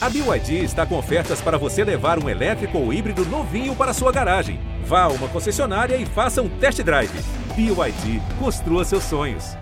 A BYD está com ofertas para você levar um elétrico ou híbrido novinho para sua garagem. Vá a uma concessionária e faça um test drive. BYD, construa seus sonhos.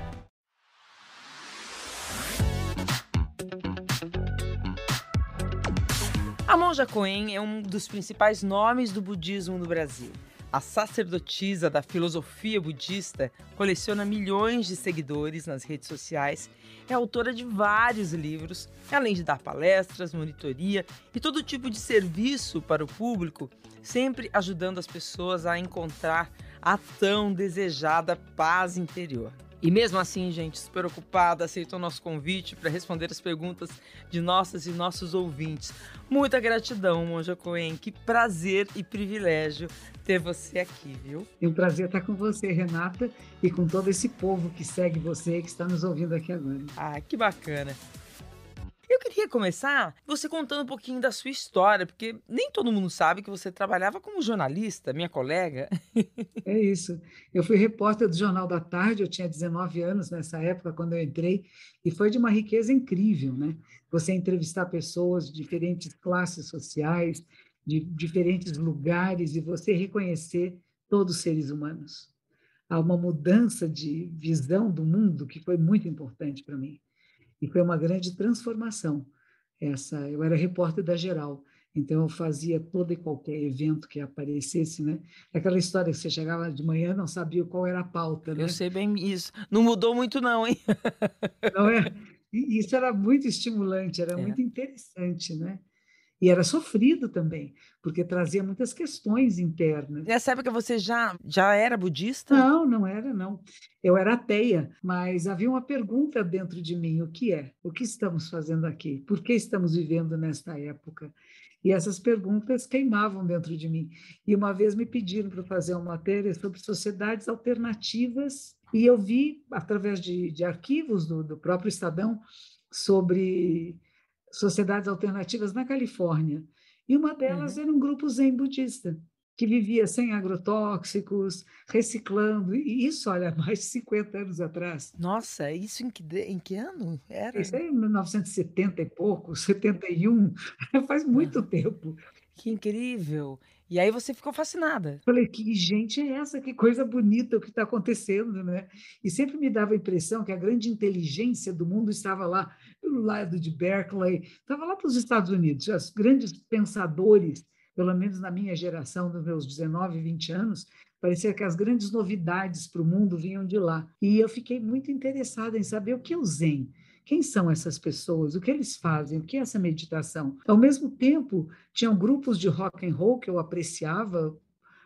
A monja Coen é um dos principais nomes do budismo no Brasil. A sacerdotisa da filosofia budista coleciona milhões de seguidores nas redes sociais, é autora de vários livros, além de dar palestras, monitoria e todo tipo de serviço para o público, sempre ajudando as pessoas a encontrar a tão desejada paz interior. E mesmo assim, gente, super ocupada, aceitou nosso convite para responder as perguntas de nossas e nossos ouvintes. Muita gratidão, Monja Coen. Que prazer e privilégio ter você aqui, viu? É um prazer estar com você, Renata, e com todo esse povo que segue você, que está nos ouvindo aqui agora. Ah, que bacana. Eu queria começar você contando um pouquinho da sua história, porque nem todo mundo sabe que você trabalhava como jornalista, minha colega. É isso. Eu fui repórter do Jornal da Tarde, eu tinha 19 anos nessa época, quando eu entrei, e foi de uma riqueza incrível, né? Você entrevistar pessoas de diferentes classes sociais, de diferentes lugares, e você reconhecer todos os seres humanos. Há uma mudança de visão do mundo que foi muito importante para mim. E foi uma grande transformação. Essa, eu era repórter da Geral, então eu fazia todo e qualquer evento que aparecesse, né? Aquela história que você chegava de manhã não sabia qual era a pauta, né? Eu sei bem isso. Não mudou muito não, hein? Não é? Isso era muito estimulante, era é. muito interessante, né? E era sofrido também, porque trazia muitas questões internas. Nessa época você já, já era budista? Não, não era, não. Eu era ateia, mas havia uma pergunta dentro de mim: o que é? O que estamos fazendo aqui? Por que estamos vivendo nesta época? E essas perguntas queimavam dentro de mim. E uma vez me pediram para fazer uma matéria sobre sociedades alternativas, e eu vi, através de, de arquivos do, do próprio Estadão, sobre sociedades alternativas na Califórnia. E uma delas uhum. era um grupo zen budista, que vivia sem agrotóxicos, reciclando. E isso, olha, mais de 50 anos atrás. Nossa, isso em que, em que ano era? Isso é em 1970 e pouco, 71, faz muito uhum. tempo. Que incrível! E aí você ficou fascinada. Falei, que gente é essa? Que coisa bonita o que está acontecendo, né? E sempre me dava a impressão que a grande inteligência do mundo estava lá, pelo lado de Berkeley, estava lá para os Estados Unidos. Os grandes pensadores, pelo menos na minha geração, dos meus 19, 20 anos, parecia que as grandes novidades para o mundo vinham de lá. E eu fiquei muito interessada em saber o que é o Zen quem são essas pessoas? O que eles fazem? O que é essa meditação? Ao mesmo tempo, tinham grupos de rock and roll que eu apreciava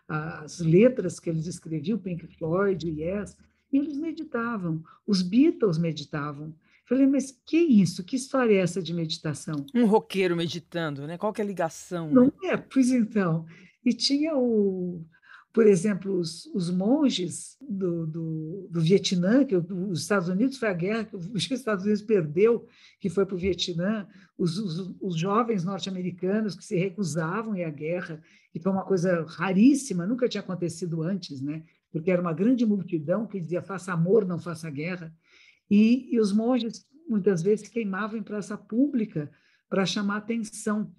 as letras que eles escreviam, Pink Floyd, Yes, e eles meditavam. Os Beatles meditavam. Falei, mas que isso? Que história é essa de meditação? Um roqueiro meditando, né? Qual que é a ligação? Não é? Pois então. E tinha o por exemplo, os, os monges do, do, do, Vietnã, que os Estados Unidos foi a guerra que os Estados Unidos perdeu, que foi para o Vietnã, os, os, os jovens norte-americanos que se recusavam à guerra, que foi uma coisa raríssima, nunca tinha acontecido antes, né? porque era uma grande multidão que dizia faça amor, não faça guerra, e, e os monges muitas vezes queimavam em praça pública para chamar atenção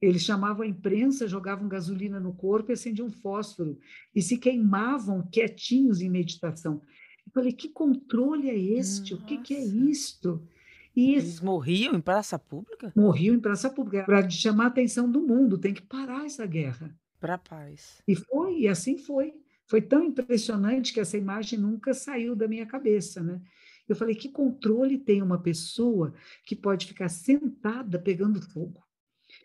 eles chamavam a imprensa, jogavam gasolina no corpo e acendiam fósforo e se queimavam quietinhos em meditação. Eu falei, que controle é este? Nossa. O que, que, é isto? E Eles morriam em praça pública? Morriam em praça pública, para chamar a atenção do mundo, tem que parar essa guerra. Para a paz. E foi, e assim foi. Foi tão impressionante que essa imagem nunca saiu da minha cabeça, né? Eu falei, que controle tem uma pessoa que pode ficar sentada pegando fogo?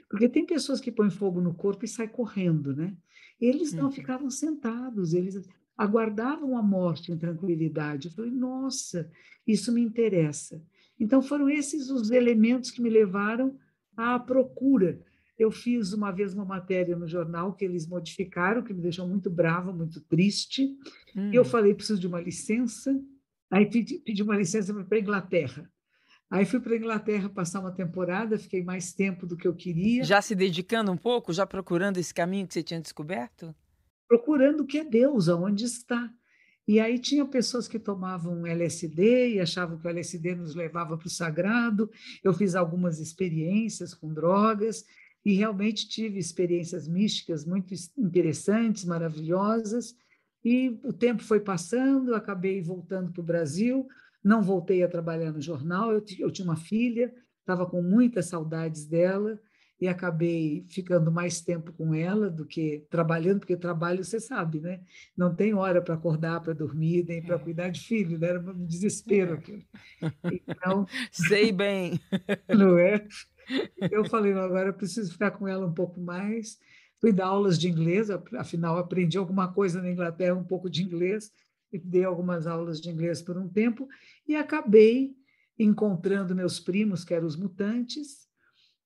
Porque tem pessoas que põem fogo no corpo e saem correndo, né? Eles não uhum. ficavam sentados, eles aguardavam a morte em tranquilidade. Eu falei, nossa, isso me interessa. Então foram esses os elementos que me levaram à procura. Eu fiz uma vez uma matéria no jornal que eles modificaram, que me deixou muito brava, muito triste. Hum. E eu hum. falei, preciso de uma licença. Aí pedi, pedi uma licença para a Inglaterra. Aí fui para a Inglaterra passar uma temporada, fiquei mais tempo do que eu queria. Já se dedicando um pouco, já procurando esse caminho que você tinha descoberto? Procurando o que é Deus, aonde está. E aí tinha pessoas que tomavam LSD e achavam que o LSD nos levava para o sagrado. Eu fiz algumas experiências com drogas e realmente tive experiências místicas muito interessantes, maravilhosas. E o tempo foi passando, acabei voltando para o Brasil, não voltei a trabalhar no jornal, eu, eu tinha uma filha, estava com muitas saudades dela, e acabei ficando mais tempo com ela do que trabalhando, porque trabalho, você sabe, né? Não tem hora para acordar, para dormir, nem para é. cuidar de filho, né? era um desespero aquilo. Então, Sei bem. Não é? Eu falei, agora eu preciso ficar com ela um pouco mais. Fui dar aulas de inglês, afinal aprendi alguma coisa na Inglaterra, um pouco de inglês, e dei algumas aulas de inglês por um tempo, e acabei encontrando meus primos, que eram os mutantes,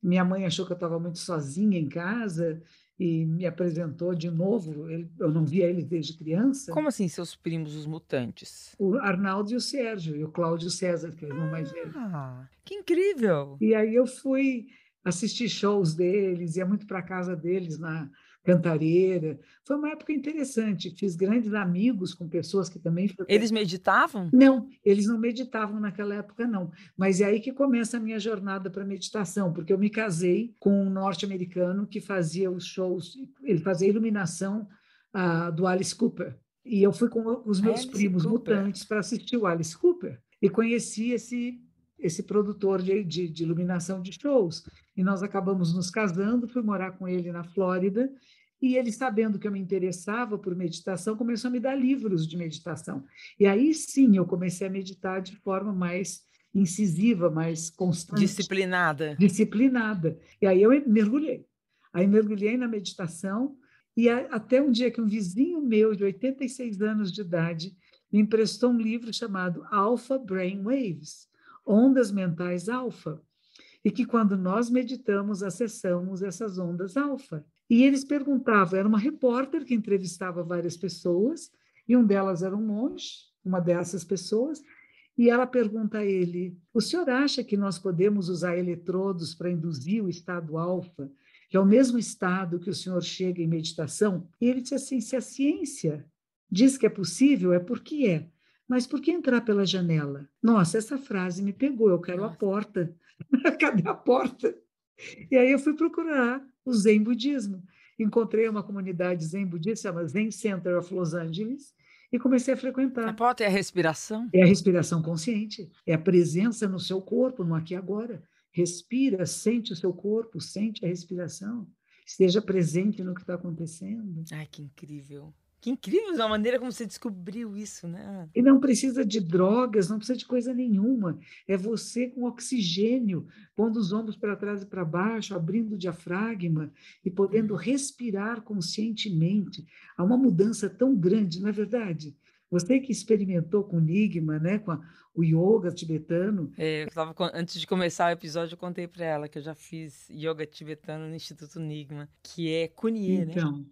minha mãe achou que eu estava muito sozinha em casa e me apresentou de novo. eu não via eles desde criança. Como assim, seus primos, os mutantes? O Arnaldo e o Sérgio, e o Cláudio César, que é o irmão mais velho. Ah, que incrível! E aí eu fui assistir shows deles, ia muito para a casa deles na Cantareira. Foi uma época interessante. Fiz grandes amigos com pessoas que também. Eles meditavam? Não, eles não meditavam naquela época, não. Mas é aí que começa a minha jornada para meditação, porque eu me casei com um norte-americano que fazia os shows, ele fazia iluminação uh, do Alice Cooper. E eu fui com os meus Alice primos Cooper. mutantes para assistir o Alice Cooper e conheci esse esse produtor de, de, de, iluminação de shows. E nós acabamos nos casando, fui morar com ele na Flórida, e ele, sabendo que eu me interessava por meditação, começou a me dar livros de meditação. E aí sim eu comecei a meditar de forma mais incisiva, mais constante. Disciplinada. Disciplinada. E aí eu mergulhei. Aí mergulhei na meditação, e até um dia que um vizinho meu, de 86 anos de idade, me emprestou um livro chamado Alpha Brain Waves ondas mentais alfa, e que quando nós meditamos, acessamos essas ondas alfa. E eles perguntavam, era uma repórter que entrevistava várias pessoas, e um delas era um monge, uma dessas pessoas, e ela pergunta a ele: O senhor acha que nós podemos usar eletrodos para induzir o estado alfa, que é o mesmo estado que o senhor chega em meditação? E ele disse assim: Se a ciência diz que é possível, é porque é. Mas por que entrar pela janela? Nossa, essa frase me pegou, eu quero Nossa. a porta. Cadê a porta? E aí eu fui procurar o Zen Budismo. Encontrei uma comunidade Zen Budista, chama Zen Center of Los Angeles, e comecei a frequentar. A porta é a respiração? É a respiração consciente, é a presença no seu corpo, no aqui e agora. Respira, sente o seu corpo, sente a respiração, esteja presente no que está acontecendo. Ai, que incrível. Que incrível a maneira como você descobriu isso, né? E não precisa de drogas, não precisa de coisa nenhuma. É você com oxigênio, pondo os ombros para trás e para baixo, abrindo o diafragma e podendo respirar conscientemente. Há uma mudança tão grande, não é verdade? Você que experimentou com o Nigma, né, com a, o yoga tibetano. É, eu tava, antes de começar o episódio, eu contei para ela que eu já fiz yoga tibetano no Instituto Nigma, que é Kunie, então, né? Então,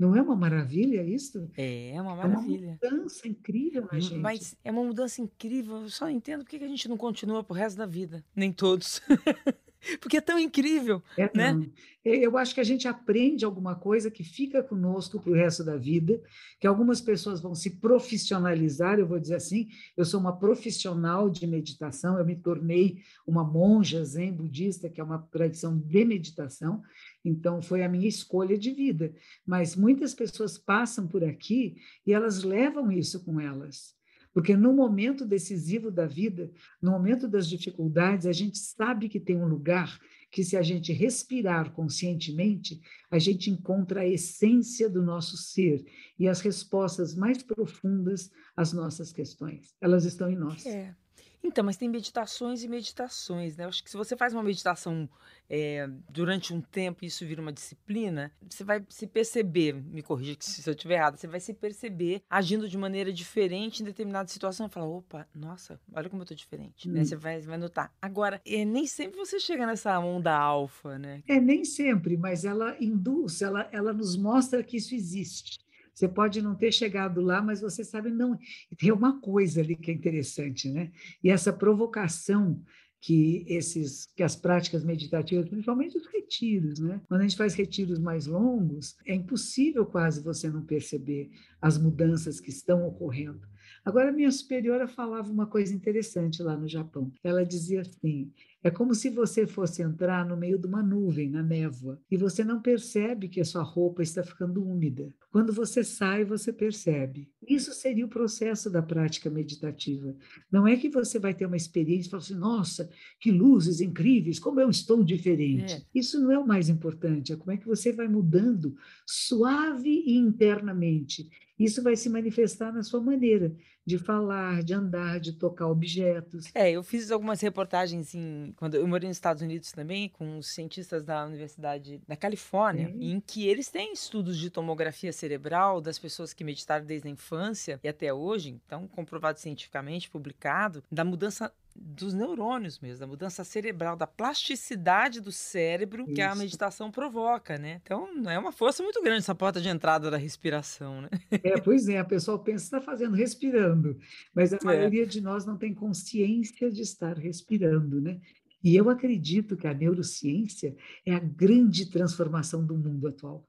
não é uma maravilha isso? É, é uma maravilha. É uma mudança incrível na gente. Mas é uma mudança incrível. Eu só entendo por que a gente não continua pro resto da vida. Nem todos. Porque é tão incrível, é, né? Não. Eu acho que a gente aprende alguma coisa que fica conosco para o resto da vida, que algumas pessoas vão se profissionalizar, eu vou dizer assim, eu sou uma profissional de meditação, eu me tornei uma monja zen budista, que é uma tradição de meditação, então foi a minha escolha de vida. Mas muitas pessoas passam por aqui e elas levam isso com elas. Porque no momento decisivo da vida, no momento das dificuldades, a gente sabe que tem um lugar que, se a gente respirar conscientemente, a gente encontra a essência do nosso ser e as respostas mais profundas às nossas questões. Elas estão em nós. É. Então, mas tem meditações e meditações, né? Eu acho que se você faz uma meditação é, durante um tempo e isso vira uma disciplina, você vai se perceber, me corrija se eu estiver errado, você vai se perceber agindo de maneira diferente em determinada situação e falar, opa, nossa, olha como eu tô diferente, hum. né? Você vai, vai notar. Agora, é, nem sempre você chega nessa onda alfa, né? É, nem sempre, mas ela induz, ela, ela nos mostra que isso existe. Você pode não ter chegado lá, mas você sabe, não. Tem uma coisa ali que é interessante, né? E essa provocação que esses que as práticas meditativas, principalmente os retiros, né? Quando a gente faz retiros mais longos, é impossível quase você não perceber as mudanças que estão ocorrendo. Agora, minha superiora falava uma coisa interessante lá no Japão. Ela dizia assim: é como se você fosse entrar no meio de uma nuvem, na névoa, e você não percebe que a sua roupa está ficando úmida. Quando você sai, você percebe. Isso seria o processo da prática meditativa. Não é que você vai ter uma experiência e fala assim: nossa, que luzes incríveis, como eu estou diferente. É. Isso não é o mais importante, é como é que você vai mudando suave e internamente isso vai se manifestar na sua maneira de falar, de andar, de tocar objetos. É, eu fiz algumas reportagens em, quando eu morei nos Estados Unidos também, com os cientistas da Universidade da Califórnia, é. em que eles têm estudos de tomografia cerebral das pessoas que meditaram desde a infância e até hoje, então comprovado cientificamente, publicado, da mudança dos neurônios mesmo, da mudança cerebral, da plasticidade do cérebro Isso. que a meditação provoca, né? Então, é uma força muito grande essa porta de entrada da respiração, né? É, pois é, a pessoa pensa que está fazendo respirando, mas a é. maioria de nós não tem consciência de estar respirando, né? E eu acredito que a neurociência é a grande transformação do mundo atual.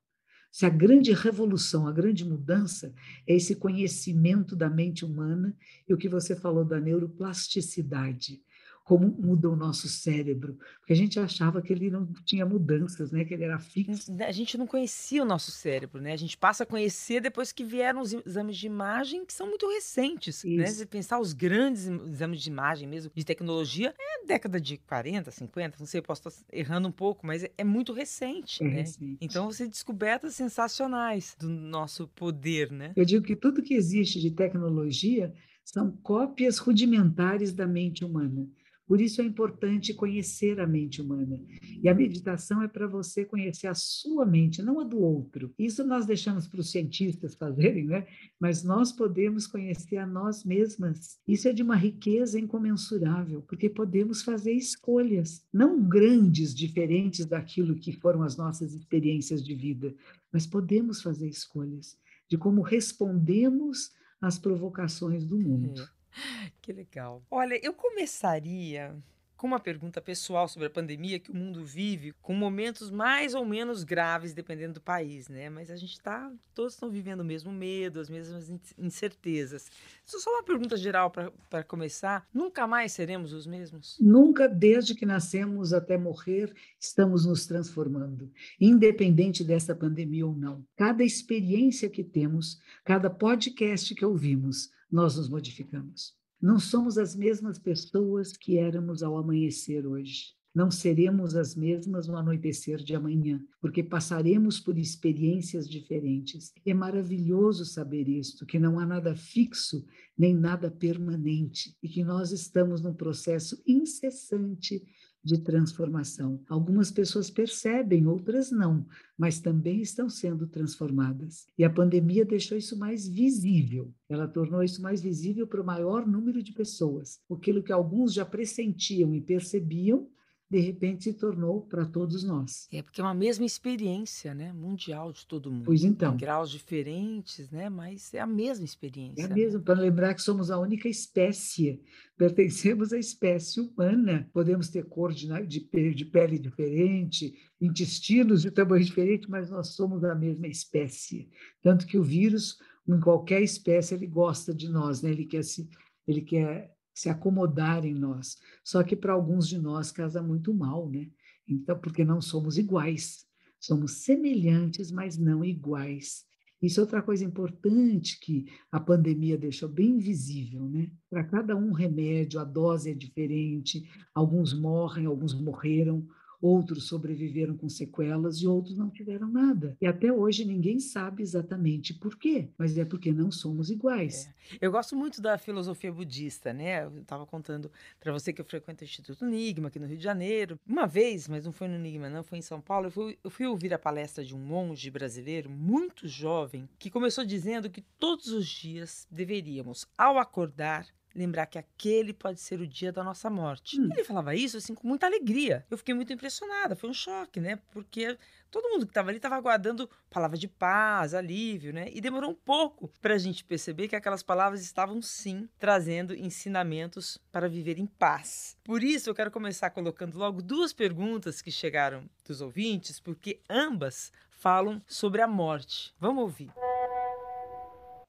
Se a grande revolução, a grande mudança é esse conhecimento da mente humana e o que você falou da neuroplasticidade como muda o nosso cérebro, porque a gente achava que ele não tinha mudanças, né? Que ele era fixo. A gente não conhecia o nosso cérebro, né? A gente passa a conhecer depois que vieram os exames de imagem que são muito recentes, né? Isso. né? Se pensar os grandes exames de imagem mesmo de tecnologia, é década de 40, 50, não sei, posso estar errando um pouco, mas é, é muito recente, é né? Recente. Então você descobertas sensacionais do nosso poder, né? Eu digo que tudo que existe de tecnologia são cópias rudimentares da mente humana. Por isso é importante conhecer a mente humana. E a meditação é para você conhecer a sua mente, não a do outro. Isso nós deixamos para os cientistas fazerem, né? Mas nós podemos conhecer a nós mesmas. Isso é de uma riqueza incomensurável, porque podemos fazer escolhas, não grandes, diferentes daquilo que foram as nossas experiências de vida, mas podemos fazer escolhas de como respondemos às provocações do mundo. Que legal. Olha, eu começaria com uma pergunta pessoal sobre a pandemia que o mundo vive, com momentos mais ou menos graves, dependendo do país, né? Mas a gente está, todos estão vivendo o mesmo medo, as mesmas incertezas. Isso é só uma pergunta geral para começar. Nunca mais seremos os mesmos? Nunca, desde que nascemos até morrer, estamos nos transformando, independente dessa pandemia ou não. Cada experiência que temos, cada podcast que ouvimos, nós nos modificamos. Não somos as mesmas pessoas que éramos ao amanhecer hoje. Não seremos as mesmas no anoitecer de amanhã, porque passaremos por experiências diferentes. É maravilhoso saber isto, que não há nada fixo nem nada permanente e que nós estamos num processo incessante de transformação. Algumas pessoas percebem, outras não, mas também estão sendo transformadas. E a pandemia deixou isso mais visível. Ela tornou isso mais visível para o maior número de pessoas. Aquilo que alguns já pressentiam e percebiam, de repente se tornou para todos nós. É porque é uma mesma experiência, né, mundial de todo mundo. Pois então. Em graus diferentes, né, mas é a mesma experiência. É a mesma, né? para lembrar que somos a única espécie, pertencemos à espécie humana. Podemos ter cor de, de, de pele diferente, intestinos de tamanho diferente, mas nós somos a mesma espécie. Tanto que o vírus, em qualquer espécie, ele gosta de nós, né? Ele quer se ele quer se acomodar em nós. Só que para alguns de nós casa muito mal, né? Então, porque não somos iguais. Somos semelhantes, mas não iguais. Isso é outra coisa importante que a pandemia deixou bem visível, né? Para cada um remédio, a dose é diferente, alguns morrem, alguns morreram, outros sobreviveram com sequelas e outros não tiveram nada. E até hoje ninguém sabe exatamente por quê, mas é porque não somos iguais. É. Eu gosto muito da filosofia budista, né? Eu estava contando para você que eu frequento o Instituto Nigma aqui no Rio de Janeiro. Uma vez, mas não foi no Nigma, não, foi em São Paulo, eu fui, eu fui ouvir a palestra de um monge brasileiro muito jovem que começou dizendo que todos os dias deveríamos, ao acordar, lembrar que aquele pode ser o dia da nossa morte. Hum. Ele falava isso assim com muita alegria. Eu fiquei muito impressionada, foi um choque, né? Porque todo mundo que estava ali estava aguardando palavras de paz, alívio, né? E demorou um pouco para a gente perceber que aquelas palavras estavam sim trazendo ensinamentos para viver em paz. Por isso eu quero começar colocando logo duas perguntas que chegaram dos ouvintes, porque ambas falam sobre a morte. Vamos ouvir.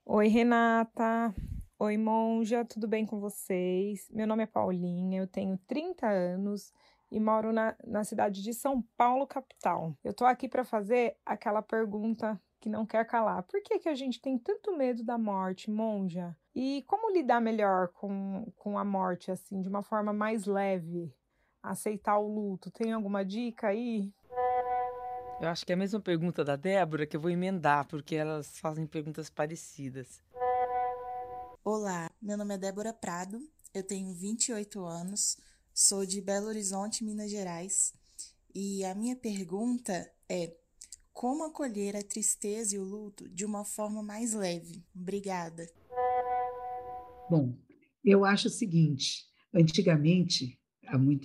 Oi, Renata. Oi, monja, tudo bem com vocês? Meu nome é Paulinha, eu tenho 30 anos e moro na, na cidade de São Paulo, capital. Eu tô aqui para fazer aquela pergunta que não quer calar. Por que, que a gente tem tanto medo da morte, monja? E como lidar melhor com, com a morte, assim, de uma forma mais leve? Aceitar o luto. Tem alguma dica aí? Eu acho que é a mesma pergunta da Débora que eu vou emendar, porque elas fazem perguntas parecidas. Olá, meu nome é Débora Prado, eu tenho 28 anos, sou de Belo Horizonte, Minas Gerais, e a minha pergunta é: como acolher a tristeza e o luto de uma forma mais leve? Obrigada. Bom, eu acho o seguinte: antigamente,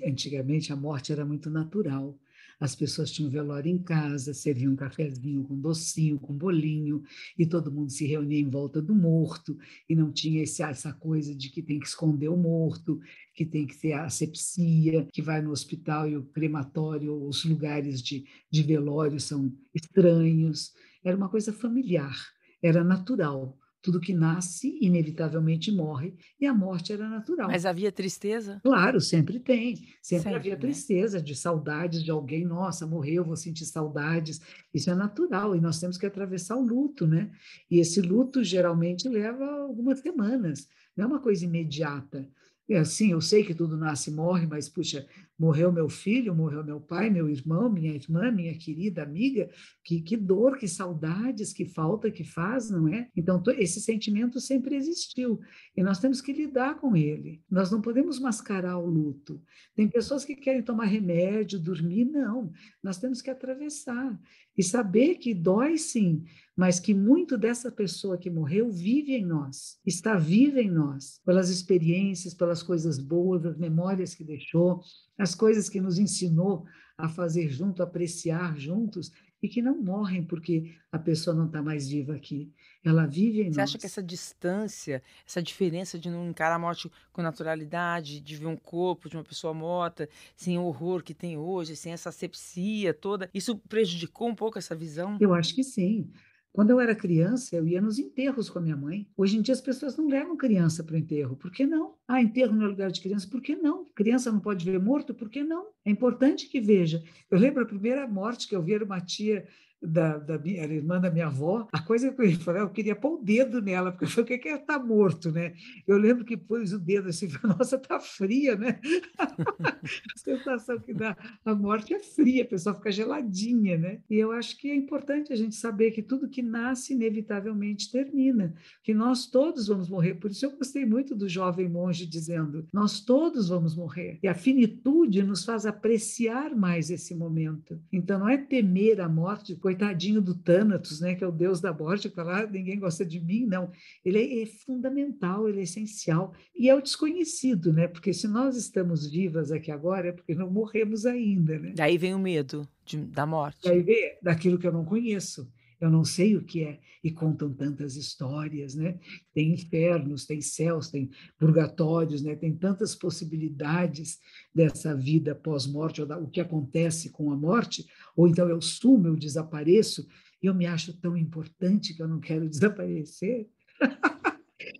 antigamente a morte era muito natural. As pessoas tinham velório em casa, serviam um cafezinho com docinho, com bolinho, e todo mundo se reunia em volta do morto, e não tinha esse, essa coisa de que tem que esconder o morto, que tem que ter a asepsia, que vai no hospital e o crematório, os lugares de, de velório são estranhos. Era uma coisa familiar, era natural tudo que nasce, inevitavelmente morre, e a morte era natural. Mas havia tristeza? Claro, sempre tem. Sempre, sempre havia né? tristeza, de saudades de alguém. Nossa, morreu, vou sentir saudades. Isso é natural, e nós temos que atravessar o luto, né? E esse luto geralmente leva algumas semanas, não é uma coisa imediata. Assim, eu sei que tudo nasce e morre, mas, puxa, morreu meu filho, morreu meu pai, meu irmão, minha irmã, minha querida amiga, que, que dor, que saudades, que falta que faz, não é? Então, esse sentimento sempre existiu e nós temos que lidar com ele. Nós não podemos mascarar o luto. Tem pessoas que querem tomar remédio, dormir, não. Nós temos que atravessar e saber que dói sim, mas que muito dessa pessoa que morreu vive em nós, está viva em nós, pelas experiências, pelas coisas boas, as memórias que deixou, as coisas que nos ensinou a fazer junto, a apreciar juntos, e que não morrem porque a pessoa não está mais viva aqui. Ela vive em Você nós. acha que essa distância, essa diferença de não encarar a morte com naturalidade, de ver um corpo de uma pessoa morta, sem o horror que tem hoje, sem essa asepsia toda, isso prejudicou um pouco essa visão? Eu acho que sim. Quando eu era criança, eu ia nos enterros com a minha mãe. Hoje em dia as pessoas não levam criança para o enterro. Por que não? Ah, enterro no lugar de criança. Por que não? Criança não pode ver morto. Por que não? É importante que veja. Eu lembro a primeira morte que eu vi era uma tia da, da minha, era irmã da minha avó, a coisa que eu falei, eu queria pôr o dedo nela, porque eu falei, o que é estar tá morto, né? Eu lembro que pôs o dedo assim, nossa, tá fria, né? a sensação que dá a morte é fria, a pessoa fica geladinha, né? E eu acho que é importante a gente saber que tudo que nasce inevitavelmente termina, que nós todos vamos morrer. Por isso eu gostei muito do jovem monge dizendo, nós todos vamos morrer. E a finitude nos faz apreciar mais esse momento. Então não é temer a morte, coitadinho do Thanatos, né, que é o deus da morte, falar ah, ninguém gosta de mim, não. Ele é, é, fundamental, ele é essencial e é o desconhecido, né? Porque se nós estamos vivas aqui agora é porque não morremos ainda, né? Daí vem o medo de, da morte. Daí vem daquilo que eu não conheço eu não sei o que é, e contam tantas histórias, né? Tem infernos, tem céus, tem purgatórios, né? Tem tantas possibilidades dessa vida pós-morte, ou da, o que acontece com a morte, ou então eu sumo, eu desapareço, e eu me acho tão importante que eu não quero desaparecer.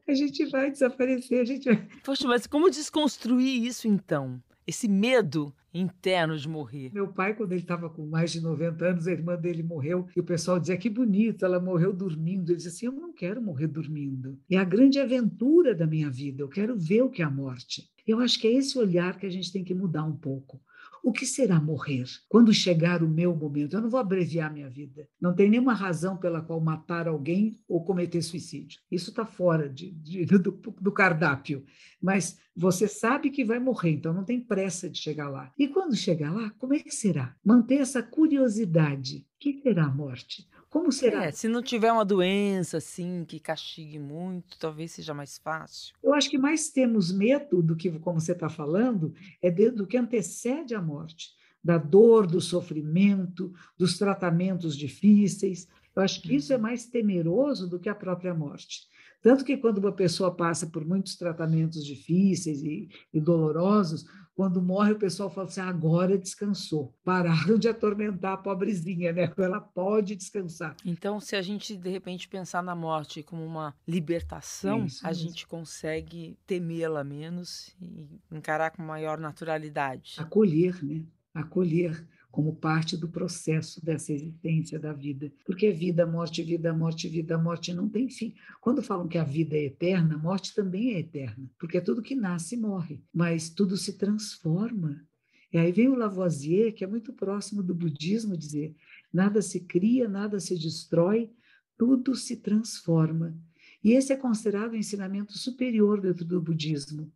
a gente vai desaparecer, a gente vai... Poxa, mas como desconstruir isso então? Esse medo interno de morrer. Meu pai, quando ele estava com mais de 90 anos, a irmã dele morreu e o pessoal dizia que bonito, ela morreu dormindo. Ele disse assim: Eu não quero morrer dormindo. É a grande aventura da minha vida, eu quero ver o que é a morte. Eu acho que é esse olhar que a gente tem que mudar um pouco. O que será morrer? Quando chegar o meu momento, eu não vou abreviar minha vida. Não tem nenhuma razão pela qual matar alguém ou cometer suicídio. Isso está fora de, de, do, do cardápio. Mas você sabe que vai morrer, então não tem pressa de chegar lá. E quando chegar lá, como é que será? Manter essa curiosidade. O que será a morte? Como será? É, se não tiver uma doença assim que castigue muito, talvez seja mais fácil. Eu acho que mais temos medo do que, como você está falando, é do que antecede a morte, da dor, do sofrimento, dos tratamentos difíceis. Eu acho que isso é uhum. mais temeroso do que a própria morte. Tanto que quando uma pessoa passa por muitos tratamentos difíceis e, e dolorosos, quando morre, o pessoal fala assim: agora descansou. Pararam de atormentar a pobrezinha, né? Ela pode descansar. Então, se a gente de repente pensar na morte como uma libertação, Isso a mesmo. gente consegue temê-la menos e encarar com maior naturalidade. Acolher, né? Acolher como parte do processo dessa existência da vida. Porque vida, morte, vida, morte, vida, morte não tem fim. Quando falam que a vida é eterna, a morte também é eterna, porque tudo que nasce morre, mas tudo se transforma. E aí vem o Lavoisier, que é muito próximo do budismo, dizer: nada se cria, nada se destrói, tudo se transforma. E esse é considerado o um ensinamento superior dentro do budismo,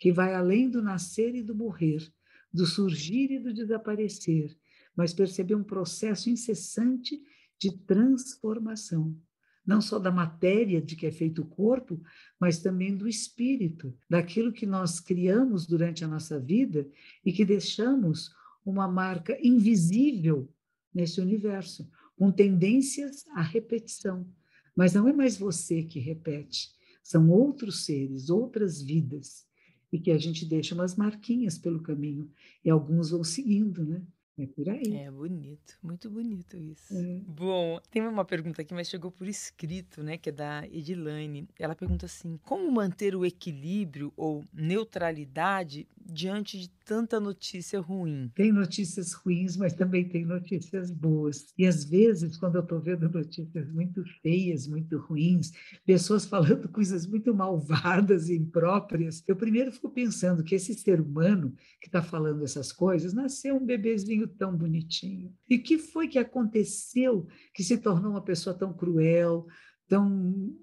que vai além do nascer e do morrer do surgir e do desaparecer, mas perceber um processo incessante de transformação, não só da matéria de que é feito o corpo, mas também do espírito, daquilo que nós criamos durante a nossa vida e que deixamos uma marca invisível nesse universo, com tendências à repetição. Mas não é mais você que repete, são outros seres, outras vidas e que a gente deixa umas marquinhas pelo caminho e alguns vão seguindo, né? É por aí. É bonito, muito bonito isso. É. Bom, tem uma pergunta aqui, mas chegou por escrito, né? Que é da Edilane. Ela pergunta assim: como manter o equilíbrio ou neutralidade diante de tanta notícia ruim? Tem notícias ruins, mas também tem notícias boas. E às vezes, quando eu estou vendo notícias muito feias, muito ruins, pessoas falando coisas muito malvadas e impróprias, eu primeiro fico pensando que esse ser humano que está falando essas coisas nasceu um bebezinho tão bonitinho. E que foi que aconteceu que se tornou uma pessoa tão cruel, tão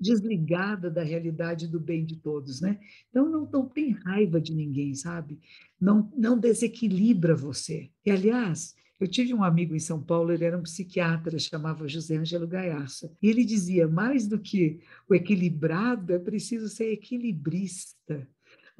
desligada da realidade do bem de todos, né? Então não, não tem raiva de ninguém, sabe? Não, não desequilibra você. E aliás, eu tive um amigo em São Paulo, ele era um psiquiatra, chamava José Ângelo Gaiaça, e ele dizia: mais do que o equilibrado, é preciso ser equilibrista.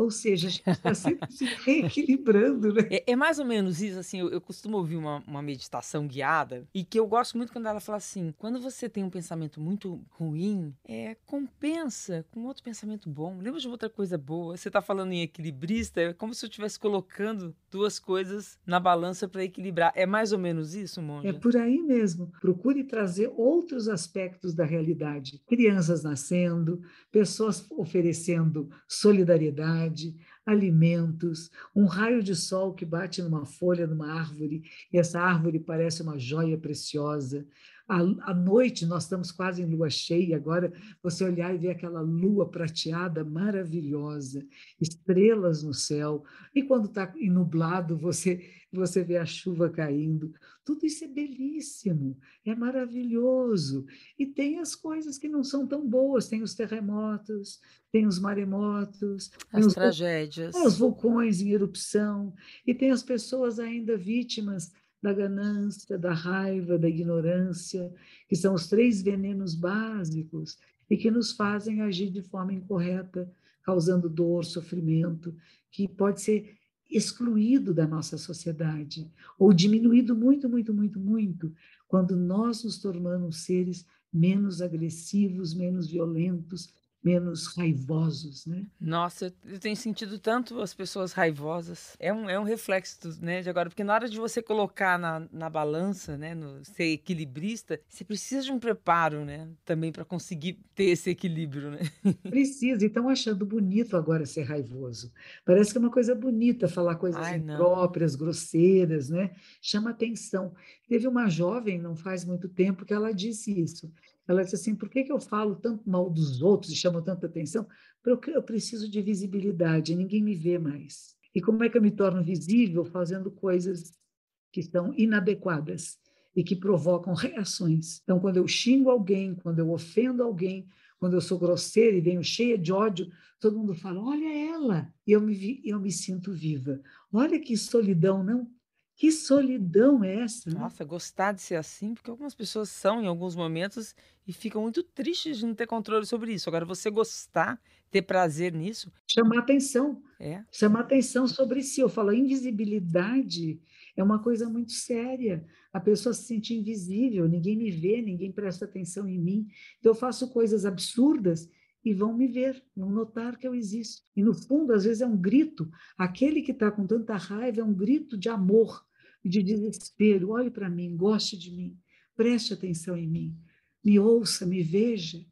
Ou seja, a gente está sempre se reequilibrando, né? É, é, mais ou menos isso, assim, eu, eu costumo ouvir uma, uma, meditação guiada e que eu gosto muito quando ela fala assim, quando você tem um pensamento muito ruim, é, compensa com outro pensamento bom. Lembra de outra coisa boa? Você está falando em equilibrista, é como se eu estivesse colocando duas coisas na balança para equilibrar. É mais ou menos isso, Monja? É por aí mesmo. Procure trazer outros aspectos da realidade. Crianças nascendo, pessoas oferecendo solidariedade, alimentos, um raio de sol que bate numa folha numa árvore e essa árvore parece uma joia preciosa. À, noite, nós estamos quase em lua cheia, agora você olhar e ver aquela lua prateada maravilhosa, estrelas no céu, e quando está nublado, você, você vê a chuva caindo. Tudo isso é belíssimo, é maravilhoso. E tem as coisas que não são tão boas, tem os terremotos, tem os maremotos, as os, tragédias, os vulcões em erupção, e tem as pessoas ainda vítimas da ganância, da raiva, da ignorância, que são os três venenos básicos e que nos fazem agir de forma incorreta, causando dor, sofrimento, que pode ser excluído da nossa sociedade ou diminuído muito, muito, muito, muito, quando nós nos tornamos seres menos agressivos, menos violentos, menos raivosos, né? Nossa, eu tenho sentido tanto as pessoas raivosas. É um, é um reflexo, né, de agora, porque na hora de você colocar na, na balança, né, no ser equilibrista, você precisa de um preparo, né, também para conseguir ter esse equilíbrio, né? Precisa, e estão achando bonito agora ser raivoso. Parece que é uma coisa bonita falar coisas Ai, impróprias, grosseiras, né? Chama atenção. Teve uma jovem, não faz muito tempo, que ela disse isso. Ela disse assim: por que, que eu falo tanto mal dos outros e chamo tanta atenção? Porque eu preciso de visibilidade, ninguém me vê mais. E como é que eu me torno visível? Fazendo coisas que são inadequadas e que provocam reações. Então, quando eu xingo alguém, quando eu ofendo alguém, quando eu sou grosseira e venho cheia de ódio, todo mundo fala: olha ela, e eu me, eu me sinto viva. Olha que solidão, não? Que solidão é essa? Né? Nossa, gostar de ser assim, porque algumas pessoas são em alguns momentos e ficam muito tristes de não ter controle sobre isso. Agora, você gostar, ter prazer nisso. Chamar atenção. É. Chamar atenção sobre si. Eu falo, a invisibilidade É uma coisa muito séria. A pessoa se sente invisível, ninguém me vê, ninguém presta atenção em mim. Então, eu faço coisas absurdas e vão me ver, vão notar que eu existo. E no fundo, às vezes é um grito. Aquele que está com tanta raiva é um grito de amor, de desespero. Olhe para mim, goste de mim, preste atenção em mim, me ouça, me veja.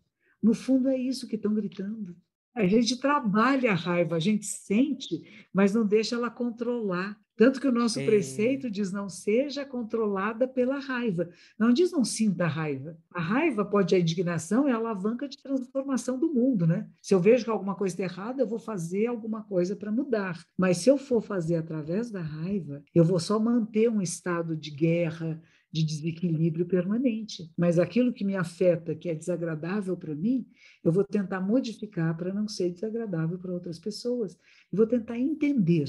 No fundo, é isso que estão gritando. A gente trabalha a raiva, a gente sente, mas não deixa ela controlar. Tanto que o nosso é. preceito diz não seja controlada pela raiva. Não diz não sinta a raiva. A raiva pode, a indignação é a alavanca de transformação do mundo, né? Se eu vejo que alguma coisa está errada, eu vou fazer alguma coisa para mudar. Mas se eu for fazer através da raiva, eu vou só manter um estado de guerra, de desequilíbrio permanente. Mas aquilo que me afeta, que é desagradável para mim, eu vou tentar modificar para não ser desagradável para outras pessoas. E vou tentar entender.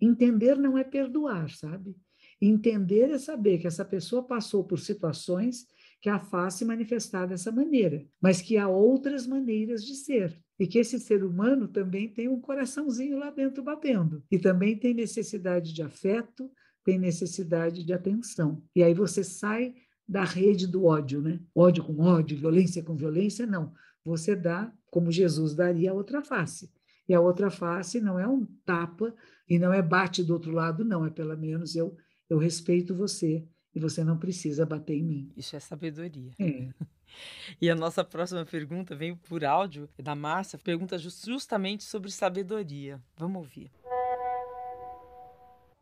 Entender não é perdoar, sabe? Entender é saber que essa pessoa passou por situações que a faz se manifestar dessa maneira, mas que há outras maneiras de ser. E que esse ser humano também tem um coraçãozinho lá dentro batendo. E também tem necessidade de afeto, tem necessidade de atenção. E aí você sai da rede do ódio, né? Ódio com ódio, violência com violência, não. Você dá, como Jesus daria, a outra face. E a outra face não é um tapa e não é bate do outro lado, não. É pelo menos eu, eu respeito você e você não precisa bater em mim. Isso é sabedoria. É. E a nossa próxima pergunta vem por áudio da Márcia, pergunta justamente sobre sabedoria. Vamos ouvir.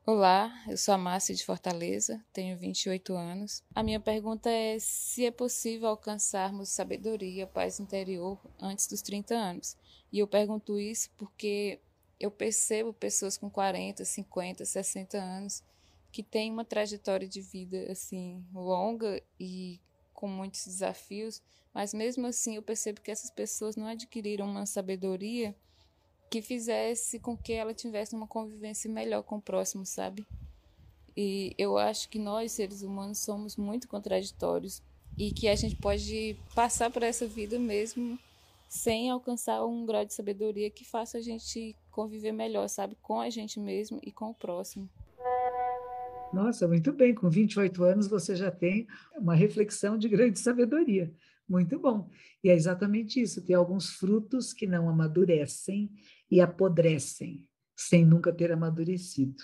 Olá, eu sou a Márcia de Fortaleza, tenho 28 anos. A minha pergunta é se é possível alcançarmos sabedoria, paz interior antes dos 30 anos. E eu pergunto isso porque eu percebo pessoas com 40, 50, 60 anos que têm uma trajetória de vida assim longa e com muitos desafios, mas mesmo assim eu percebo que essas pessoas não adquiriram uma sabedoria que fizesse com que ela tivesse uma convivência melhor com o próximo, sabe? E eu acho que nós, seres humanos, somos muito contraditórios e que a gente pode passar por essa vida mesmo sem alcançar um grau de sabedoria que faça a gente conviver melhor, sabe? Com a gente mesmo e com o próximo. Nossa, muito bem. Com 28 anos você já tem uma reflexão de grande sabedoria. Muito bom. E é exatamente isso. Tem alguns frutos que não amadurecem e apodrecem, sem nunca ter amadurecido.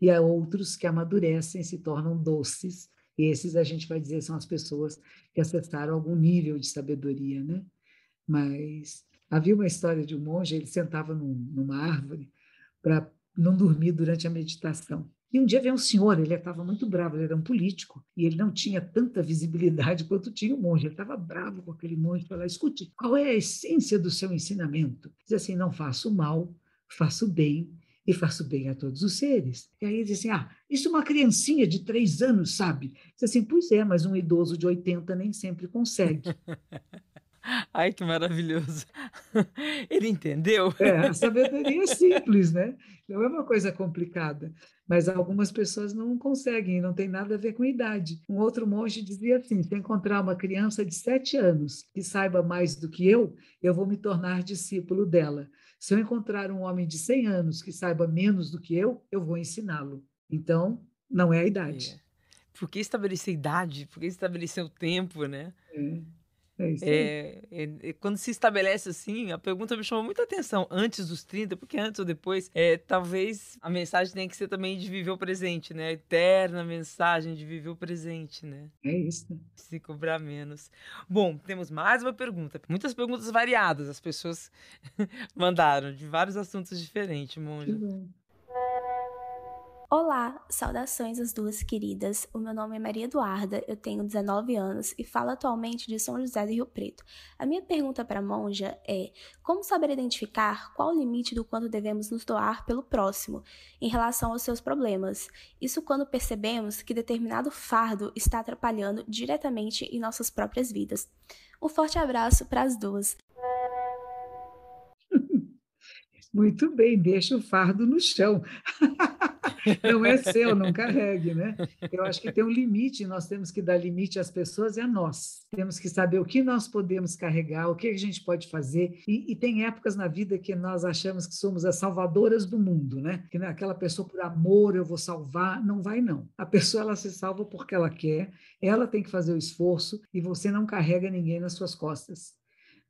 E há outros que amadurecem, se tornam doces, e esses a gente vai dizer são as pessoas que acessaram algum nível de sabedoria, né? Mas havia uma história de um monge, ele sentava num, numa árvore para não dormir durante a meditação. E um dia veio um senhor, ele estava muito bravo, ele era um político, e ele não tinha tanta visibilidade quanto tinha o monge. Ele estava bravo com aquele monge, falou: escute, qual é a essência do seu ensinamento? Diz assim: não faço mal, faço bem, e faço bem a todos os seres. E aí ele diz assim: ah, isso uma criancinha de três anos sabe. Diz assim: pois é, mas um idoso de 80 nem sempre consegue. Ai, que maravilhoso. Ele entendeu? É, a sabedoria é simples, né? Não é uma coisa complicada. Mas algumas pessoas não conseguem, não tem nada a ver com idade. Um outro monge dizia assim: se encontrar uma criança de sete anos que saiba mais do que eu, eu vou me tornar discípulo dela. Se eu encontrar um homem de 100 anos que saiba menos do que eu, eu vou ensiná-lo. Então, não é a idade. É. Por que estabelecer idade? Por que estabelecer o tempo, né? É. É isso é, é, quando se estabelece assim, a pergunta me chamou muita atenção antes dos 30, porque antes ou depois, é, talvez a mensagem tenha que ser também de viver o presente, né? A eterna mensagem de viver o presente, né? É isso. Se cobrar menos. Bom, temos mais uma pergunta. Muitas perguntas variadas, as pessoas mandaram, de vários assuntos diferentes, Monja. Que bom. Olá, saudações às duas queridas. O meu nome é Maria Eduarda, eu tenho 19 anos e falo atualmente de São José do Rio Preto. A minha pergunta para a monja é: como saber identificar qual o limite do quanto devemos nos doar pelo próximo em relação aos seus problemas? Isso quando percebemos que determinado fardo está atrapalhando diretamente em nossas próprias vidas. Um forte abraço para as duas. Muito bem, deixa o fardo no chão. não é seu, não carregue, né? Eu acho que tem um limite, nós temos que dar limite às pessoas e a nós. Temos que saber o que nós podemos carregar, o que a gente pode fazer. E, e tem épocas na vida que nós achamos que somos as salvadoras do mundo, né? Que aquela pessoa, por amor, eu vou salvar. Não vai, não. A pessoa, ela se salva porque ela quer, ela tem que fazer o esforço e você não carrega ninguém nas suas costas.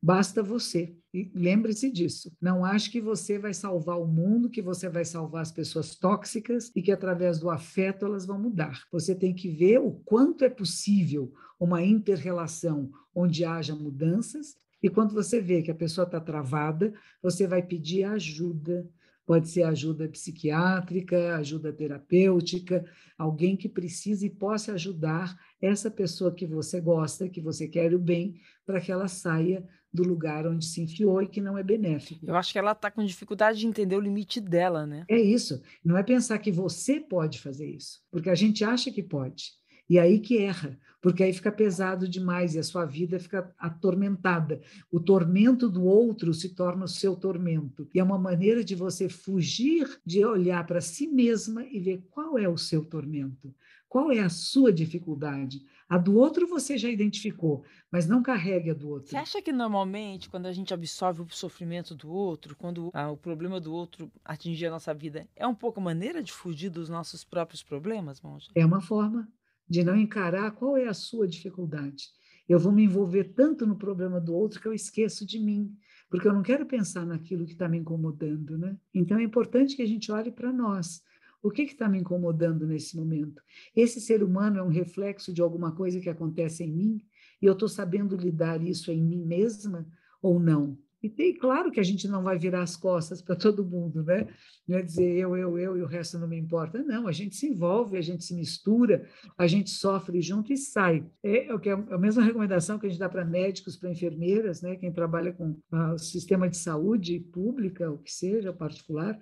Basta você. E lembre-se disso. Não ache que você vai salvar o mundo, que você vai salvar as pessoas tóxicas e que através do afeto elas vão mudar. Você tem que ver o quanto é possível uma inter-relação onde haja mudanças. E quando você vê que a pessoa está travada, você vai pedir ajuda. Pode ser ajuda psiquiátrica, ajuda terapêutica, alguém que precise e possa ajudar essa pessoa que você gosta, que você quer o bem, para que ela saia do lugar onde se enfiou e que não é benéfico. Eu acho que ela está com dificuldade de entender o limite dela, né? É isso. Não é pensar que você pode fazer isso, porque a gente acha que pode. E aí que erra, porque aí fica pesado demais e a sua vida fica atormentada. O tormento do outro se torna o seu tormento. E é uma maneira de você fugir de olhar para si mesma e ver qual é o seu tormento, qual é a sua dificuldade. A do outro você já identificou, mas não carregue a do outro. Você acha que normalmente, quando a gente absorve o sofrimento do outro, quando ah, o problema do outro atingir a nossa vida, é um pouco a maneira de fugir dos nossos próprios problemas, Monja? É uma forma de não encarar qual é a sua dificuldade. Eu vou me envolver tanto no problema do outro que eu esqueço de mim, porque eu não quero pensar naquilo que está me incomodando, né? Então é importante que a gente olhe para nós. O que está me incomodando nesse momento? Esse ser humano é um reflexo de alguma coisa que acontece em mim e eu estou sabendo lidar isso em mim mesma ou não? E tem, claro que a gente não vai virar as costas para todo mundo, né? Não é dizer eu, eu, eu e o resto não me importa. Não, a gente se envolve, a gente se mistura, a gente sofre junto e sai. É, é, é a mesma recomendação que a gente dá para médicos, para enfermeiras, né? Quem trabalha com ah, o sistema de saúde pública, o que seja, particular,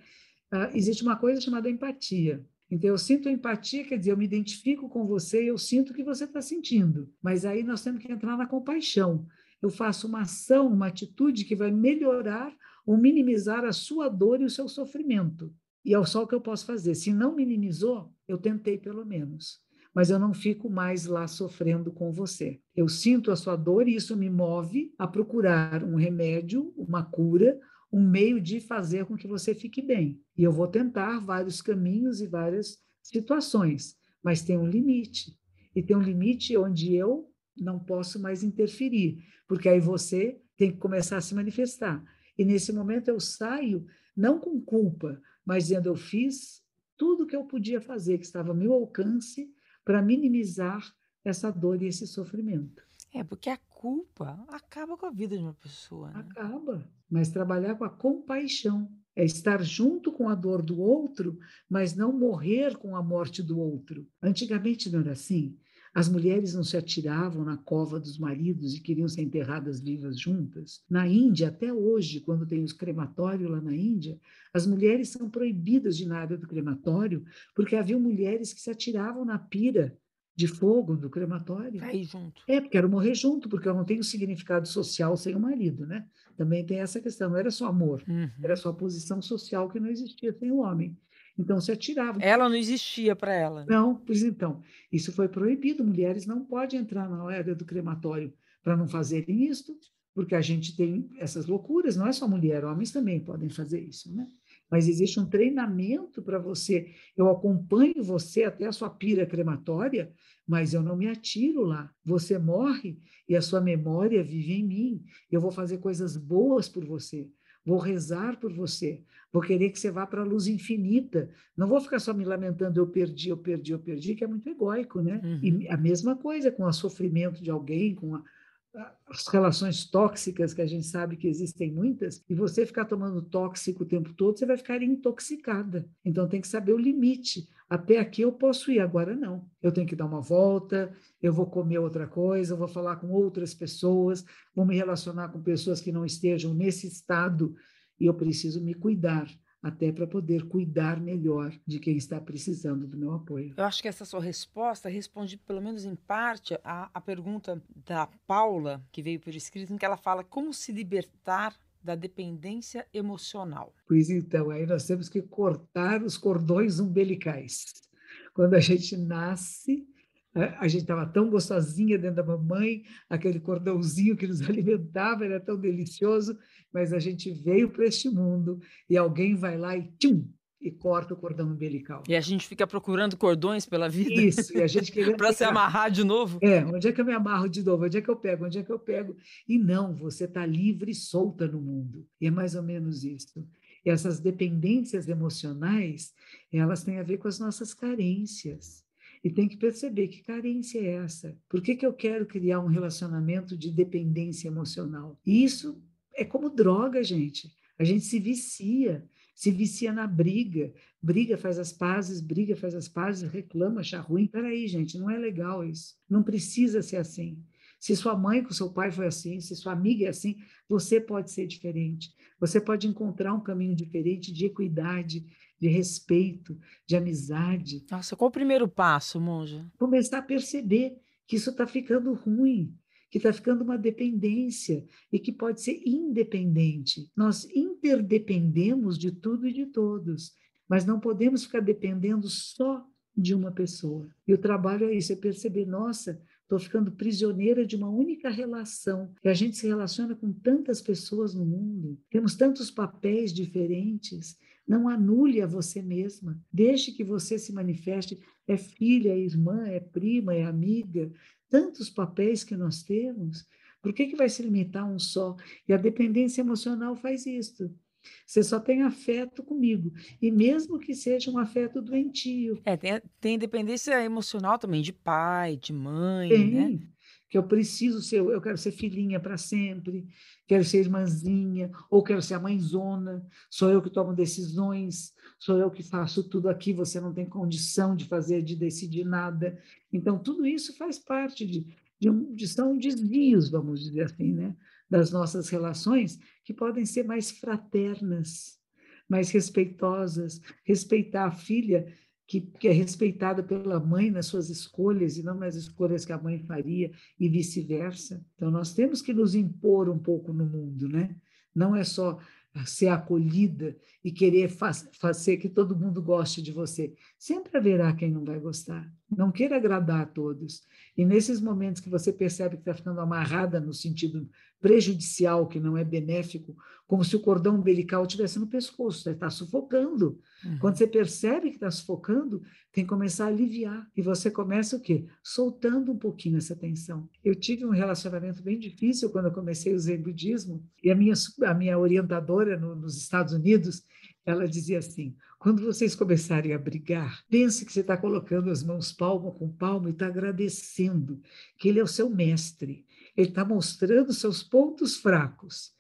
ah, existe uma coisa chamada empatia. Então, eu sinto empatia, quer dizer, eu me identifico com você e eu sinto o que você está sentindo. Mas aí nós temos que entrar na compaixão. Eu faço uma ação, uma atitude que vai melhorar ou minimizar a sua dor e o seu sofrimento. E é só o que eu posso fazer. Se não minimizou, eu tentei pelo menos. Mas eu não fico mais lá sofrendo com você. Eu sinto a sua dor e isso me move a procurar um remédio, uma cura um meio de fazer com que você fique bem. E eu vou tentar vários caminhos e várias situações, mas tem um limite. E tem um limite onde eu não posso mais interferir, porque aí você tem que começar a se manifestar. E nesse momento eu saio não com culpa, mas dizendo eu fiz tudo que eu podia fazer, que estava ao meu alcance, para minimizar essa dor e esse sofrimento. É, porque a culpa acaba com a vida de uma pessoa. Né? Acaba. Mas trabalhar com a compaixão é estar junto com a dor do outro, mas não morrer com a morte do outro. Antigamente não era assim. As mulheres não se atiravam na cova dos maridos e queriam ser enterradas vivas juntas. Na Índia, até hoje, quando tem os crematórios lá na Índia, as mulheres são proibidas de ir na área do crematório porque havia mulheres que se atiravam na pira de fogo do crematório. Aí junto. É, porque quero morrer junto, porque eu não tenho significado social sem o marido, né? Também tem essa questão, não era só amor, uhum. era só posição social que não existia sem o homem. Então se atirava. Ela não existia para ela. Não, pois então, isso foi proibido, mulheres não podem entrar na área do crematório para não fazerem isso, porque a gente tem essas loucuras, não é só mulher, homens também podem fazer isso, né? Mas existe um treinamento para você. Eu acompanho você até a sua pira crematória, mas eu não me atiro lá. Você morre e a sua memória vive em mim. Eu vou fazer coisas boas por você. Vou rezar por você. Vou querer que você vá para a luz infinita. Não vou ficar só me lamentando, eu perdi, eu perdi, eu perdi, que é muito egóico, né? Uhum. E a mesma coisa com o sofrimento de alguém, com a, as relações tóxicas, que a gente sabe que existem muitas, e você ficar tomando tóxico o tempo todo, você vai ficar intoxicada. Então tem que saber o limite. Até aqui eu posso ir, agora não. Eu tenho que dar uma volta, eu vou comer outra coisa, eu vou falar com outras pessoas, vou me relacionar com pessoas que não estejam nesse estado, e eu preciso me cuidar até para poder cuidar melhor de quem está precisando do meu apoio. Eu acho que essa sua resposta responde, pelo menos em parte, a, a pergunta da Paula, que veio por escrito, em que ela fala como se libertar da dependência emocional? Pois então, aí nós temos que cortar os cordões umbilicais. Quando a gente nasce, a gente estava tão gostosinha dentro da mamãe, aquele cordãozinho que nos alimentava era tão delicioso, mas a gente veio para este mundo e alguém vai lá e tchum, e corta o cordão umbilical. E a gente fica procurando cordões pela vida. Isso, e a gente querendo. para se amarrar de novo. É, onde é que eu me amarro de novo? Onde é que eu pego? Onde é que eu pego? E não, você está livre e solta no mundo. E é mais ou menos isso. E essas dependências emocionais, elas têm a ver com as nossas carências. E tem que perceber que carência é essa. Por que, que eu quero criar um relacionamento de dependência emocional? Isso é como droga, gente. A gente se vicia se vicia na briga, briga, faz as pazes, briga, faz as pazes, reclama, acha ruim. Peraí, gente, não é legal isso. Não precisa ser assim. Se sua mãe com seu pai foi assim, se sua amiga é assim, você pode ser diferente. Você pode encontrar um caminho diferente de equidade, de respeito, de amizade. Nossa, qual o primeiro passo, monja? Começar a perceber que isso está ficando ruim, que está ficando uma dependência e que pode ser independente. Nós interdependemos de tudo e de todos, mas não podemos ficar dependendo só de uma pessoa. E o trabalho é isso, é perceber, nossa, estou ficando prisioneira de uma única relação. E a gente se relaciona com tantas pessoas no mundo, temos tantos papéis diferentes. Não anule a você mesma. Deixe que você se manifeste. É filha, é irmã, é prima, é amiga, tantos papéis que nós temos, por que, que vai se limitar a um só? E a dependência emocional faz isso. Você só tem afeto comigo. E mesmo que seja um afeto doentio. É, tem, tem dependência emocional também de pai, de mãe, tem, né? Que eu preciso ser, eu quero ser filhinha para sempre, quero ser irmãzinha, ou quero ser a mãezona, sou eu que tomo decisões, sou eu que faço tudo aqui, você não tem condição de fazer, de decidir nada. Então, tudo isso faz parte de, de, de são desvios, vamos dizer assim, né? das nossas relações, que podem ser mais fraternas, mais respeitosas, respeitar a filha que, que, é respeitada pela mãe nas suas escolhas e não nas escolhas que a mãe faria e vice-versa. Então nós temos que nos impor um pouco no mundo, né? Não é só ser acolhida e querer fazer que todo mundo goste de você. Sempre haverá quem não vai gostar. Não queira agradar a todos. E nesses momentos que você percebe que está ficando amarrada no sentido prejudicial, que não é benéfico, como se o cordão umbilical estivesse no pescoço, você está sufocando. Uhum. Quando você percebe que está sufocando, tem que começar a aliviar. E você começa o quê? Soltando um pouquinho essa tensão. Eu tive um relacionamento bem difícil quando eu comecei o Zen Budismo, e a minha, a minha orientadora no, nos Estados Unidos, ela dizia assim: quando vocês começarem a brigar, pense que você está colocando as mãos palma com palma e está agradecendo que ele é o seu mestre. Ele está mostrando seus pontos fracos.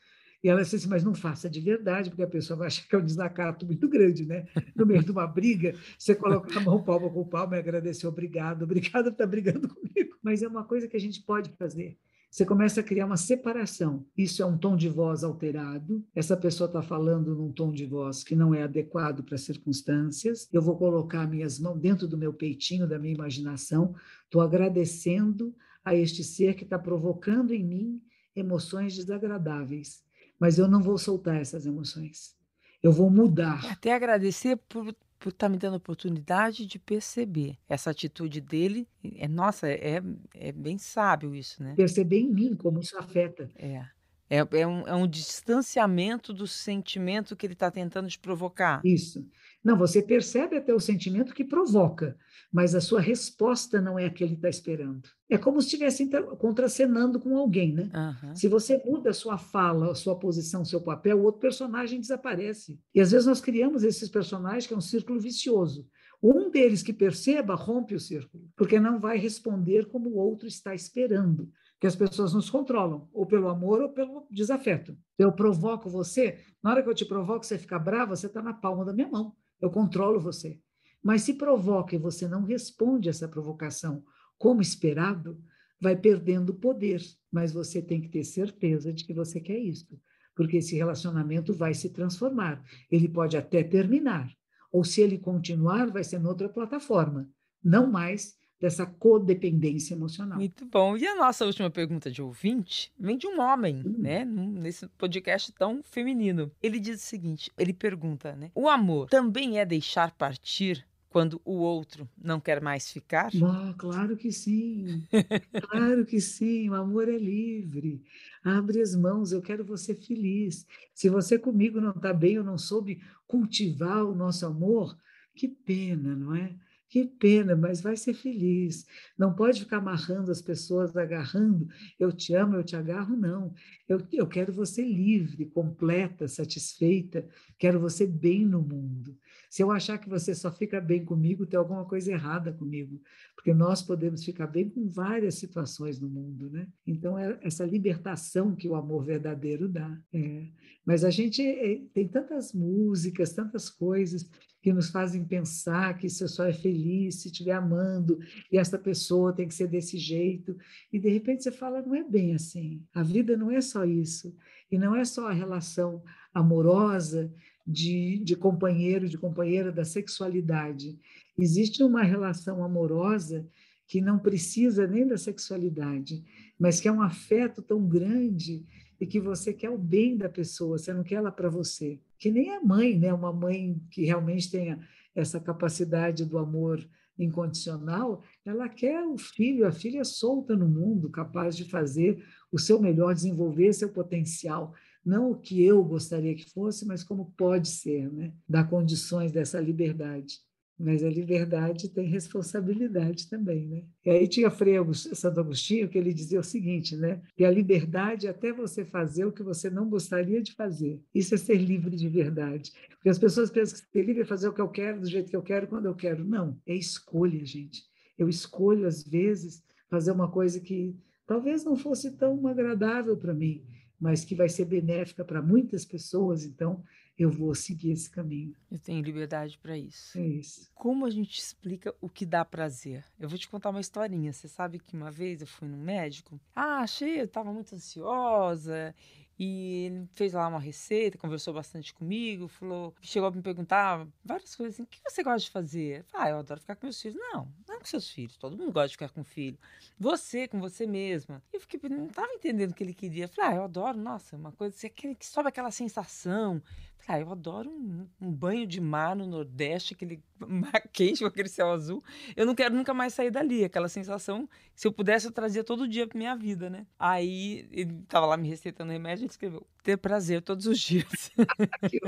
E ela disse assim, mas não faça de verdade, porque a pessoa vai achar que é um desacato muito grande, né? No meio de uma briga, você coloca a mão palma com palma e agradecer, obrigado, obrigado por estar brigando comigo. Mas é uma coisa que a gente pode fazer. Você começa a criar uma separação. Isso é um tom de voz alterado. Essa pessoa está falando num tom de voz que não é adequado para as circunstâncias. Eu vou colocar minhas mãos dentro do meu peitinho, da minha imaginação. Estou agradecendo a este ser que está provocando em mim emoções desagradáveis. Mas eu não vou soltar essas emoções. Eu vou mudar. Até agradecer por por estar tá me dando a oportunidade de perceber essa atitude dele. É, nossa, é, é bem sábio isso, né? Perceber em mim como isso afeta. É. É, é, um, é um distanciamento do sentimento que ele está tentando te provocar. Isso. Não, você percebe até o sentimento que provoca, mas a sua resposta não é a que ele está esperando. É como se estivesse contracenando com alguém, né? Uhum. Se você muda a sua fala, a sua posição, o seu papel, o outro personagem desaparece. E às vezes nós criamos esses personagens que é um círculo vicioso. Um deles que perceba rompe o círculo, porque não vai responder como o outro está esperando que as pessoas nos controlam, ou pelo amor ou pelo desafeto. Eu provoco você, na hora que eu te provoco, você fica brava, você está na palma da minha mão eu controlo você. Mas se provoca e você não responde essa provocação como esperado, vai perdendo poder. Mas você tem que ter certeza de que você quer isso, porque esse relacionamento vai se transformar. Ele pode até terminar, ou se ele continuar, vai ser noutra plataforma, não mais dessa codependência emocional. Muito bom. E a nossa última pergunta de ouvinte vem de um homem, hum. né? Nesse podcast tão feminino. Ele diz o seguinte: ele pergunta, né? O amor também é deixar partir quando o outro não quer mais ficar? Oh, claro que sim. claro que sim. O amor é livre. Abre as mãos, eu quero você feliz. Se você comigo não está bem, eu não soube cultivar o nosso amor, que pena, não é? Que pena, mas vai ser feliz. Não pode ficar amarrando as pessoas, agarrando. Eu te amo, eu te agarro, não. Eu, eu quero você livre, completa, satisfeita. Quero você bem no mundo. Se eu achar que você só fica bem comigo, tem alguma coisa errada comigo. Porque nós podemos ficar bem com várias situações no mundo, né? Então, é essa libertação que o amor verdadeiro dá. É. Mas a gente é, tem tantas músicas, tantas coisas que nos fazem pensar que isso só é feliz se estiver amando e essa pessoa tem que ser desse jeito. E de repente você fala, não é bem assim. A vida não é só isso. E não é só a relação amorosa de, de companheiro, de companheira da sexualidade. Existe uma relação amorosa que não precisa nem da sexualidade, mas que é um afeto tão grande e que você quer o bem da pessoa, você não quer ela para você. Que nem a mãe, né? Uma mãe que realmente tenha essa capacidade do amor incondicional, ela quer o filho, a filha solta no mundo, capaz de fazer o seu melhor, desenvolver seu potencial. Não o que eu gostaria que fosse, mas como pode ser, né? Dar condições dessa liberdade. Mas a liberdade tem responsabilidade também, né? E aí tinha Frei Santo Agostinho que ele dizia o seguinte, né? Que a liberdade é até você fazer o que você não gostaria de fazer. Isso é ser livre de verdade. Porque as pessoas pensam que ser livre é fazer o que eu quero, do jeito que eu quero, quando eu quero. Não, é escolha, gente. Eu escolho, às vezes, fazer uma coisa que talvez não fosse tão agradável para mim, mas que vai ser benéfica para muitas pessoas. Então, eu vou seguir esse caminho. Eu tenho liberdade para isso. É isso. Como a gente explica o que dá prazer? Eu vou te contar uma historinha. Você sabe que uma vez eu fui no médico. Ah, achei, eu estava muito ansiosa e ele fez lá uma receita, conversou bastante comigo, falou, chegou a me perguntar várias coisas assim: o que você gosta de fazer? Ah, eu adoro ficar com meus filhos. Não, não com seus filhos, todo mundo gosta de ficar com filho. Você, com você mesma. E eu fiquei, não estava entendendo o que ele queria. Falei, ah, eu adoro, nossa, uma coisa assim, aquele que sobe aquela sensação. Ah, eu adoro um, um, banho de mar no Nordeste, aquele mar quente com aquele céu azul. Eu não quero nunca mais sair dali. Aquela sensação, se eu pudesse, eu trazia todo dia pra minha vida, né? Aí ele tava lá me receitando remédio e escreveu: ter prazer todos os dias. que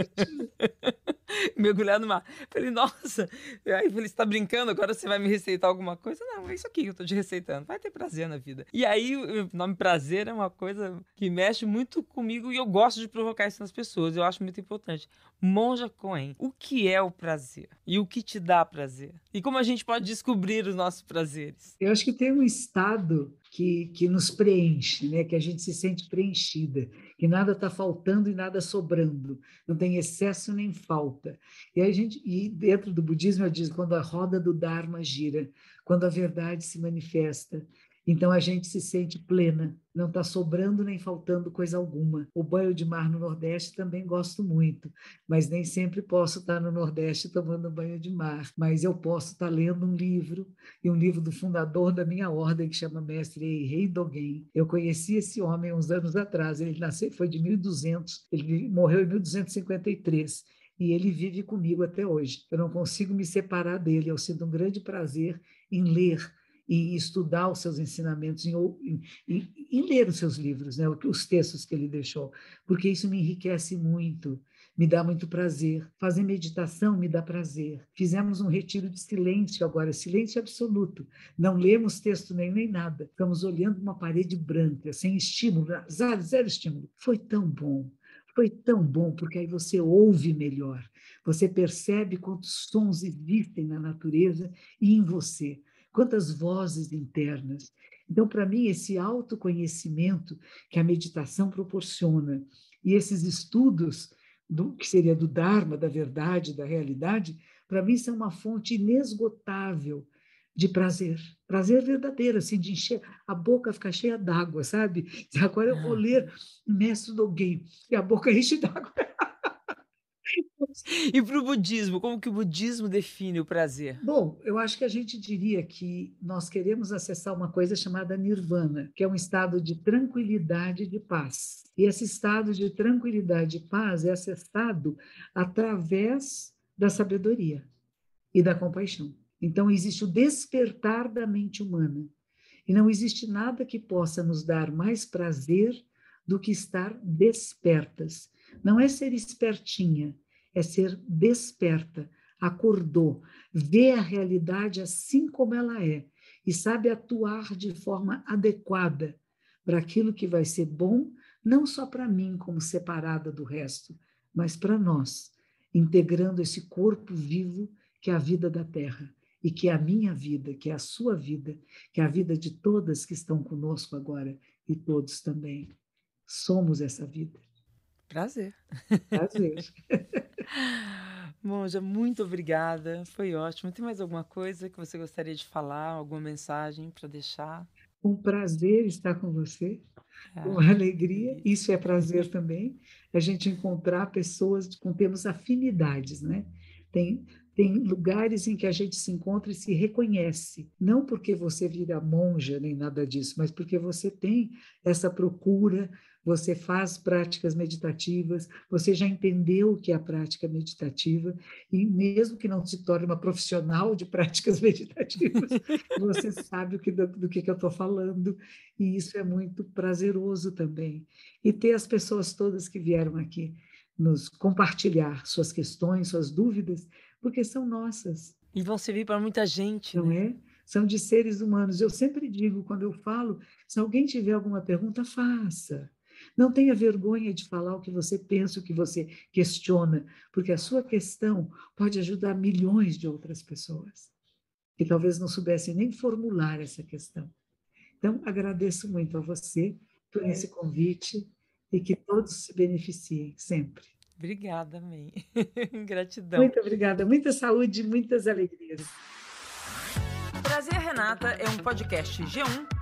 mergulhar no mar. Falei, nossa. Aí falei, você tá brincando? Agora você vai me receitar alguma coisa? Não, é isso aqui que eu tô te receitando. Vai ter prazer na vida. E aí, o nome prazer é uma coisa que mexe muito comigo e eu gosto de provocar isso nas pessoas. Eu acho muito importante. Monja Cohen, o que é o prazer? E o que te dá prazer? E como a gente pode descobrir os nossos prazeres? Eu acho que tem um estado que, que nos preenche, né? que a gente se sente preenchida, que nada está faltando e nada sobrando, não tem excesso nem falta. E, a gente, e dentro do budismo, eu diz quando a roda do Dharma gira, quando a verdade se manifesta, então a gente se sente plena, não está sobrando nem faltando coisa alguma. O banho de mar no Nordeste também gosto muito, mas nem sempre posso estar no Nordeste tomando banho de mar. Mas eu posso estar lendo um livro, e um livro do fundador da minha ordem, que chama Mestre Rei Dogen. Eu conheci esse homem uns anos atrás, ele nasceu, foi de 1200, ele morreu em 1253 e ele vive comigo até hoje. Eu não consigo me separar dele, eu sinto um grande prazer em ler e estudar os seus ensinamentos, em, em, em ler os seus livros, né, os textos que ele deixou, porque isso me enriquece muito, me dá muito prazer. Fazer meditação me dá prazer. Fizemos um retiro de silêncio agora, silêncio absoluto. Não lemos texto nem, nem nada. Ficamos olhando uma parede branca, sem estímulo, zero, zero estímulo. Foi tão bom. Foi tão bom, porque aí você ouve melhor, você percebe quantos sons existem na natureza e em você quantas vozes internas. Então, para mim, esse autoconhecimento que a meditação proporciona e esses estudos do que seria do Dharma, da verdade, da realidade, para mim são uma fonte inesgotável de prazer, prazer verdadeiro, assim, de encher a boca ficar cheia d'água, sabe? Agora eu vou ler Mestre Dogen e a boca enche d'água. E para o budismo, como que o budismo define o prazer? Bom, eu acho que a gente diria que nós queremos acessar uma coisa chamada nirvana, que é um estado de tranquilidade e de paz. E esse estado de tranquilidade e paz é acessado através da sabedoria e da compaixão. Então, existe o despertar da mente humana. E não existe nada que possa nos dar mais prazer do que estar despertas. Não é ser espertinha, é ser desperta, acordou, vê a realidade assim como ela é e sabe atuar de forma adequada para aquilo que vai ser bom, não só para mim como separada do resto, mas para nós, integrando esse corpo vivo que é a vida da Terra e que é a minha vida, que é a sua vida, que é a vida de todas que estão conosco agora e todos também. Somos essa vida. Prazer. Prazer. Monja, muito obrigada. Foi ótimo. Tem mais alguma coisa que você gostaria de falar? Alguma mensagem para deixar? Um prazer estar com você, ah, com alegria. Isso é prazer também. A gente encontrar pessoas com temos afinidades, né? Tem tem lugares em que a gente se encontra e se reconhece, não porque você vira monja nem nada disso, mas porque você tem essa procura, você faz práticas meditativas, você já entendeu o que é a prática meditativa, e mesmo que não se torne uma profissional de práticas meditativas, você sabe o que, do, do que, que eu estou falando, e isso é muito prazeroso também. E ter as pessoas todas que vieram aqui nos compartilhar suas questões, suas dúvidas, porque são nossas. E vão servir para muita gente. Não né? é? São de seres humanos. Eu sempre digo, quando eu falo, se alguém tiver alguma pergunta, faça. Não tenha vergonha de falar o que você pensa, o que você questiona, porque a sua questão pode ajudar milhões de outras pessoas que talvez não soubessem nem formular essa questão. Então, agradeço muito a você por esse convite e que todos se beneficiem sempre. Obrigada, mãe. Gratidão. Muito obrigada. Muita saúde, muitas alegrias. Prazer Renata é um podcast G1